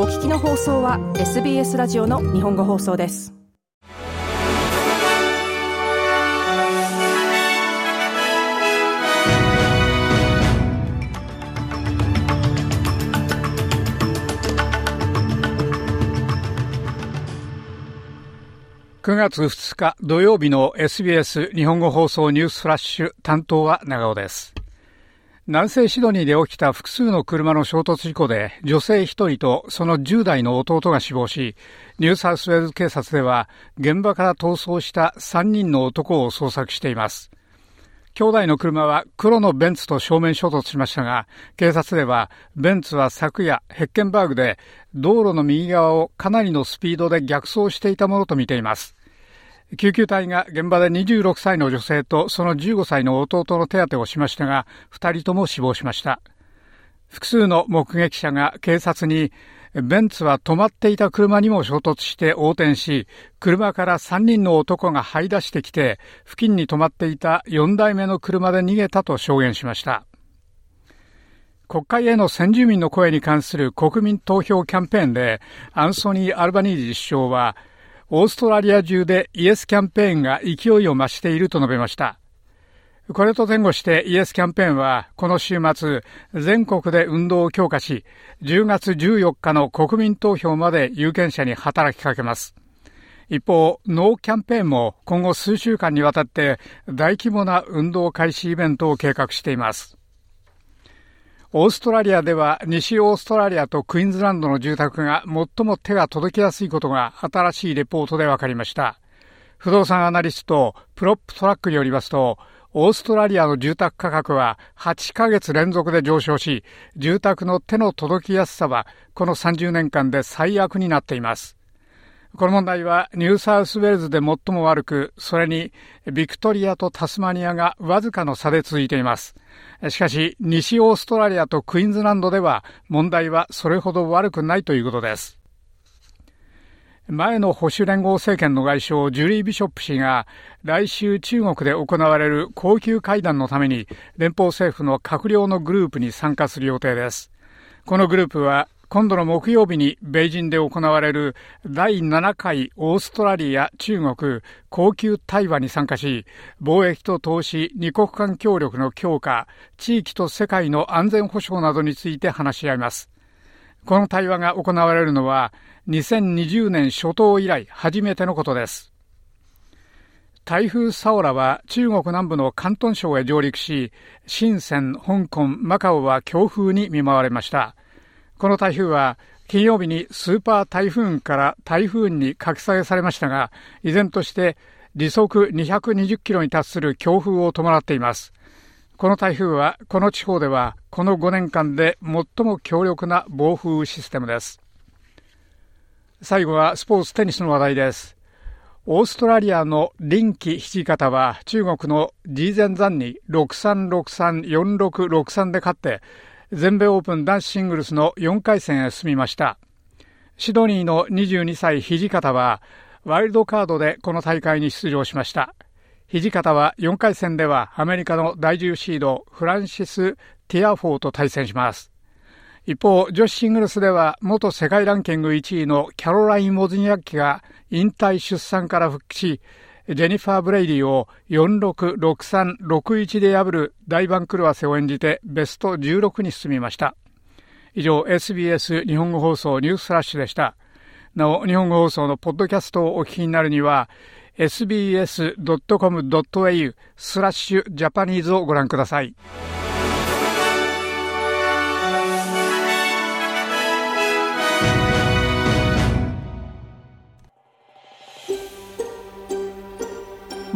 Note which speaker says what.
Speaker 1: お聞きの放送は SBS ラジオの日本語放送です。
Speaker 2: 9月2日土曜日の SBS 日本語放送ニュースフラッシュ担当は長尾です。南西シドニーで起きた複数の車の衝突事故で女性1人とその10代の弟が死亡し、ニューサウスウェールズ警察では現場から逃走した3人の男を捜索しています。兄弟の車は黒のベンツと正面衝突しましたが、警察ではベンツは昨夜ヘッケンバーグで道路の右側をかなりのスピードで逆走していたものとみています。救急隊が現場で26歳の女性とその15歳の弟の手当てをしましたが、2人とも死亡しました。複数の目撃者が警察に、ベンツは止まっていた車にも衝突して横転し、車から3人の男が這い出してきて、付近に止まっていた4台目の車で逃げたと証言しました。国会への先住民の声に関する国民投票キャンペーンで、アンソニー・アルバニージ首相は、オーストラリア中でイエスキャンペーンが勢いを増していると述べました。これと前後してイエスキャンペーンはこの週末全国で運動を強化し10月14日の国民投票まで有権者に働きかけます。一方、ノーキャンペーンも今後数週間にわたって大規模な運動開始イベントを計画しています。オーストラリアでは西オーストラリアとクイーンズランドの住宅が最も手が届きやすいことが新しいレポートで分かりました。不動産アナリストプロップトラックによりますと、オーストラリアの住宅価格は8ヶ月連続で上昇し、住宅の手の届きやすさはこの30年間で最悪になっています。この問題はニューサウスウェールズで最も悪く、それにビクトリアとタスマニアがわずかの差で続いています。しかし、西オーストラリアとクイーンズランドでは問題はそれほど悪くないということです。前の保守連合政権の外相ジュリー・ビショップ氏が来週中国で行われる高級会談のために連邦政府の閣僚のグループに参加する予定です。このグループは今度の木曜日に米人で行われる第7回オーストラリア、中国高級対話に参加し、貿易と投資、二国間協力の強化、地域と世界の安全保障などについて話し合います。この対話が行われるのは2020年初頭以来初めてのことです。台風サオラは中国南部の広東省へ上陸し、深セン、香港、マカオは強風に見舞われました。この台風は金曜日にスーパー台風から台風に格下げされましたが、依然として時速220キロに達する強風を伴っています。この台風はこの地方ではこの5年間で最も強力な暴風システムです。最後はスポーツテニスの話題です。オーストラリアの臨機土方は中国のジーゼンザンに6363、4663で勝って全米オープン男子シングルスの4回戦へ進みました。シドニーの22歳土方は、ワイルドカードでこの大会に出場しました。土方は4回戦ではアメリカの第10シードフランシス・ティアフォーと対戦します。一方、女子シングルスでは元世界ランキング1位のキャロライン・ウォズニアッキが引退出産から復帰し、ジェニファー・ブレイディを466361で破る大番狂わせを演じてベスト16に進みました。以上、SBS 日本語放送ニュースフラッシュでした。なお、日本語放送のポッドキャストをお聞きになるには、sbs.com.au スラッシュジャパニーズをご覧ください。